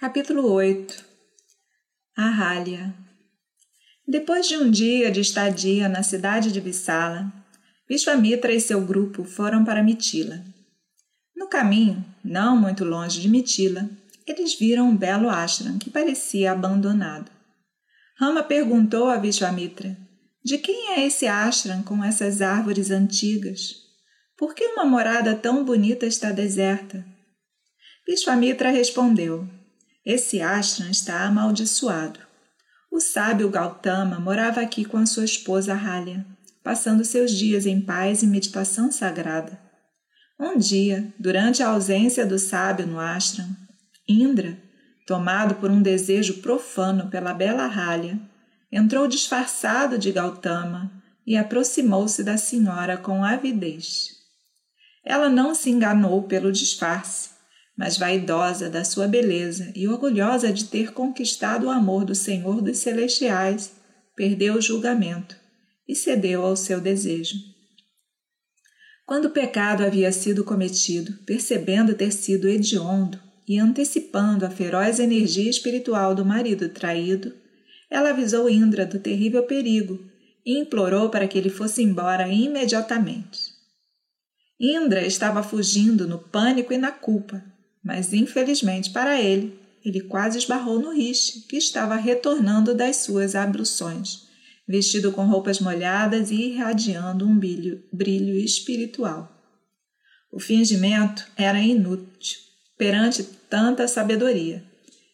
Capítulo 8 Arrália Depois de um dia de estadia na cidade de Vissala, Vishwamitra e seu grupo foram para Mitila. No caminho, não muito longe de Mitila, eles viram um belo ashram que parecia abandonado. Rama perguntou a Vishwamitra: De quem é esse ashram com essas árvores antigas? Por que uma morada tão bonita está deserta? Vishwamitra respondeu: esse ashram está amaldiçoado. O sábio Gautama morava aqui com a sua esposa Halya, passando seus dias em paz e meditação sagrada. Um dia, durante a ausência do sábio no ashram, Indra, tomado por um desejo profano pela bela Halya, entrou disfarçado de Gautama e aproximou-se da senhora com avidez. Ela não se enganou pelo disfarce mas vaidosa da sua beleza e orgulhosa de ter conquistado o amor do Senhor dos Celestiais, perdeu o julgamento e cedeu ao seu desejo. Quando o pecado havia sido cometido, percebendo ter sido hediondo e antecipando a feroz energia espiritual do marido traído, ela avisou Indra do terrível perigo e implorou para que ele fosse embora imediatamente. Indra estava fugindo no pânico e na culpa, mas infelizmente para ele, ele quase esbarrou no Riche, que estava retornando das suas abluções, vestido com roupas molhadas e irradiando um brilho, brilho espiritual. O fingimento era inútil perante tanta sabedoria,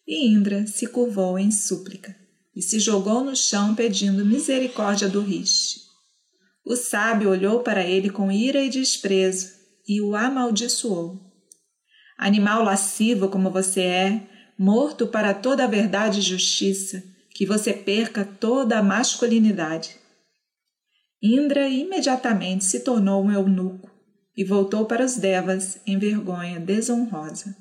e Indra se curvou em súplica e se jogou no chão pedindo misericórdia do Riche. O sábio olhou para ele com ira e desprezo e o amaldiçoou. Animal lascivo como você é, morto para toda a verdade e justiça, que você perca toda a masculinidade. Indra imediatamente se tornou um eunuco e voltou para os devas em vergonha desonrosa.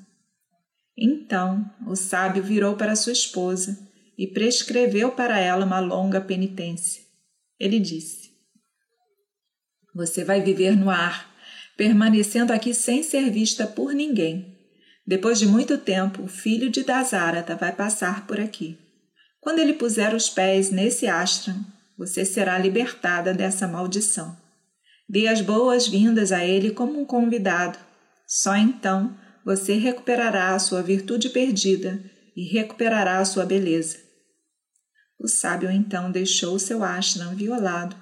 Então o sábio virou para sua esposa e prescreveu para ela uma longa penitência. Ele disse: Você vai viver no ar permanecendo aqui sem ser vista por ninguém. Depois de muito tempo, o filho de Dasarata vai passar por aqui. Quando ele puser os pés nesse ashram, você será libertada dessa maldição. Dê as boas-vindas a ele como um convidado. Só então você recuperará a sua virtude perdida e recuperará a sua beleza. O sábio então deixou seu ashram violado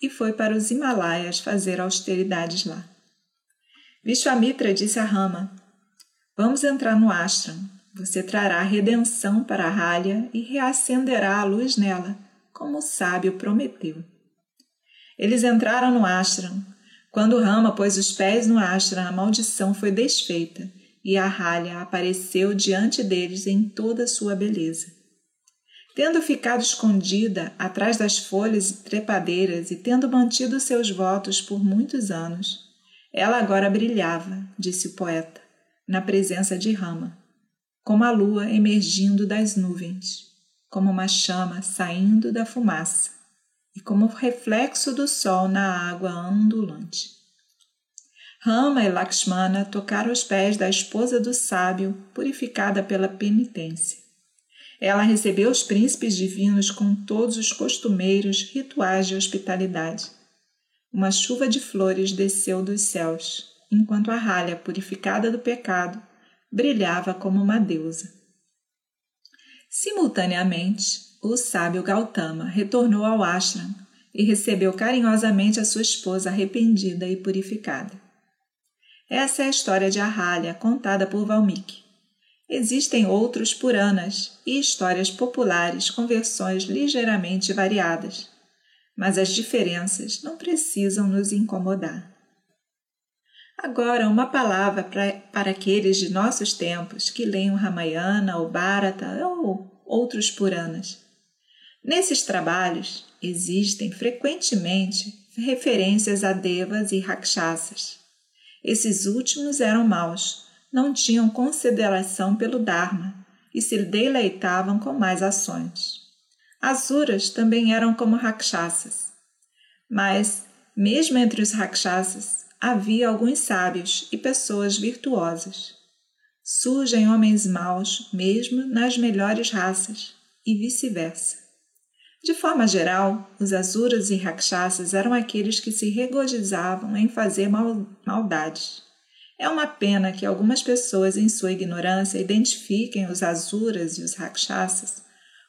e foi para os Himalaias fazer austeridades lá. Vishwamitra disse a Rama: Vamos entrar no ashram. Você trará redenção para a Ralya e reacenderá a luz nela, como o sábio prometeu. Eles entraram no ashram. Quando Rama pôs os pés no ashram, a maldição foi desfeita e a Ralya apareceu diante deles em toda sua beleza. Tendo ficado escondida atrás das folhas trepadeiras e tendo mantido seus votos por muitos anos, ela agora brilhava, disse o poeta, na presença de Rama, como a lua emergindo das nuvens, como uma chama saindo da fumaça e como o reflexo do sol na água ondulante. Rama e Lakshmana tocaram os pés da esposa do sábio, purificada pela penitência. Ela recebeu os príncipes divinos com todos os costumeiros rituais de hospitalidade uma chuva de flores desceu dos céus, enquanto a ralha purificada do pecado brilhava como uma deusa. Simultaneamente, o sábio Gautama retornou ao ashram e recebeu carinhosamente a sua esposa arrependida e purificada. Essa é a história de Ahalya contada por Valmiki. Existem outros Puranas e histórias populares com versões ligeiramente variadas mas as diferenças não precisam nos incomodar. Agora, uma palavra pra, para aqueles de nossos tempos que leem o Ramayana ou Bharata ou outros Puranas. Nesses trabalhos existem frequentemente referências a devas e rakshasas. Esses últimos eram maus, não tinham consideração pelo Dharma e se deleitavam com mais ações. Asuras também eram como rakshasas. Mas, mesmo entre os rakshasas, havia alguns sábios e pessoas virtuosas. surgem homens maus, mesmo nas melhores raças, e vice-versa. De forma geral, os Asuras e Rakshasas eram aqueles que se regozijavam em fazer mal maldades. É uma pena que algumas pessoas, em sua ignorância, identifiquem os Asuras e os Rakshasas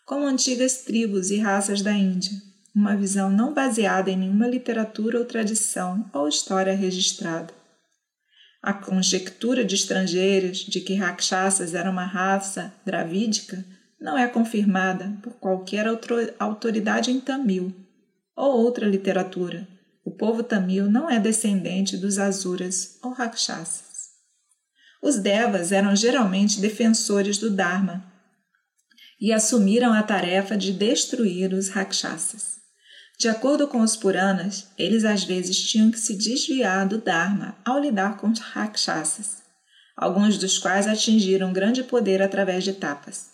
como antigas tribos e raças da Índia, uma visão não baseada em nenhuma literatura ou tradição ou história registrada. A conjectura de estrangeiros de que Rakshasas era uma raça dravídica não é confirmada por qualquer autoridade em Tamil ou outra literatura. O povo tamil não é descendente dos Asuras ou Rakshasas. Os Devas eram geralmente defensores do Dharma e assumiram a tarefa de destruir os Rakshasas. De acordo com os Puranas, eles às vezes tinham que se desviar do Dharma ao lidar com os Rakshasas, alguns dos quais atingiram grande poder através de tapas.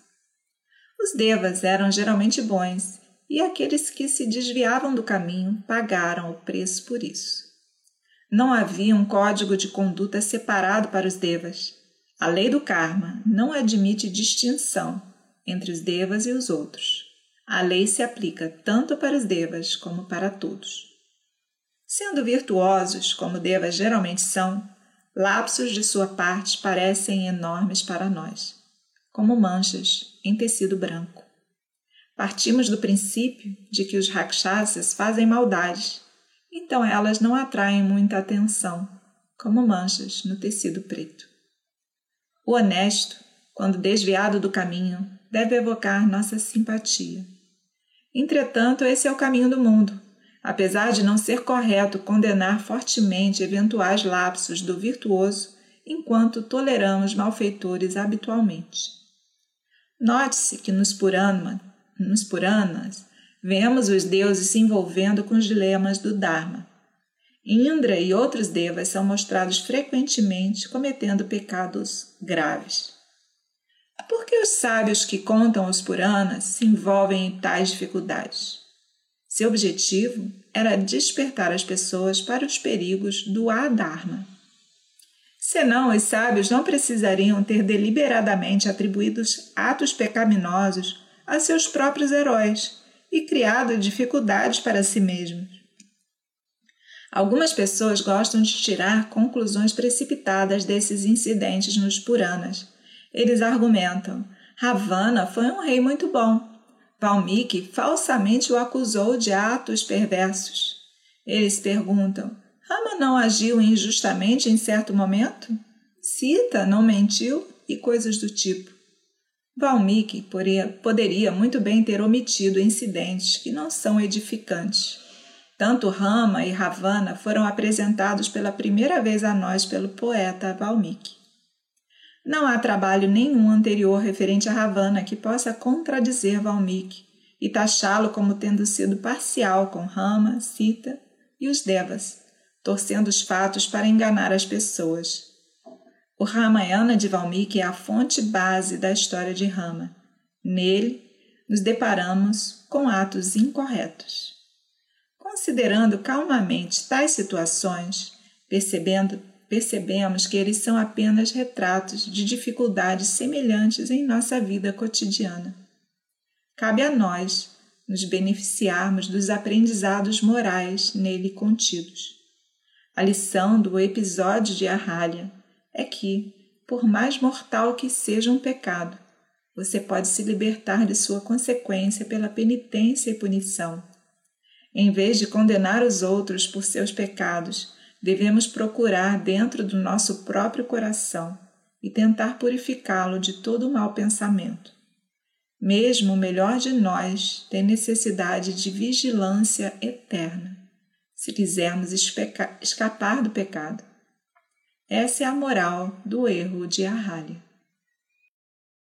Os Devas eram geralmente bons e aqueles que se desviavam do caminho pagaram o preço por isso. Não havia um código de conduta separado para os Devas. A lei do karma não admite distinção entre os Devas e os outros. A lei se aplica tanto para os Devas como para todos. Sendo virtuosos, como Devas geralmente são, lapsos de sua parte parecem enormes para nós, como manchas em tecido branco. Partimos do princípio de que os rakshasas fazem maldades, então elas não atraem muita atenção, como manchas no tecido preto. O honesto, quando desviado do caminho, deve evocar nossa simpatia. Entretanto, esse é o caminho do mundo. Apesar de não ser correto condenar fortemente eventuais lapsos do virtuoso enquanto toleramos malfeitores habitualmente. Note-se que nos, Purana, nos Puranas vemos os deuses se envolvendo com os dilemas do Dharma. Indra e outros devas são mostrados frequentemente cometendo pecados graves. Por que os sábios que contam os Puranas se envolvem em tais dificuldades? Seu objetivo era despertar as pessoas para os perigos do Adharma. Senão, os sábios não precisariam ter deliberadamente atribuídos atos pecaminosos a seus próprios heróis e criado dificuldades para si mesmos. Algumas pessoas gostam de tirar conclusões precipitadas desses incidentes nos Puranas eles argumentam: Ravana foi um rei muito bom. Valmiki falsamente o acusou de atos perversos. Eles perguntam: Rama não agiu injustamente em certo momento? Sita não mentiu e coisas do tipo. Valmiki poderia muito bem ter omitido incidentes que não são edificantes. Tanto Rama e Ravana foram apresentados pela primeira vez a nós pelo poeta Valmiki. Não há trabalho nenhum anterior referente a Ravana que possa contradizer Valmiki e taxá-lo como tendo sido parcial com Rama, Sita e os Devas, torcendo os fatos para enganar as pessoas. O Ramayana de Valmiki é a fonte base da história de Rama. Nele, nos deparamos com atos incorretos. Considerando calmamente tais situações, percebendo percebemos que eles são apenas retratos de dificuldades semelhantes em nossa vida cotidiana. Cabe a nós nos beneficiarmos dos aprendizados morais nele contidos. A lição do episódio de Arralha é que, por mais mortal que seja um pecado, você pode se libertar de sua consequência pela penitência e punição. Em vez de condenar os outros por seus pecados, devemos procurar dentro do nosso próprio coração e tentar purificá-lo de todo mau pensamento. Mesmo o melhor de nós tem necessidade de vigilância eterna, se quisermos escapar do pecado. Essa é a moral do erro de Arralha.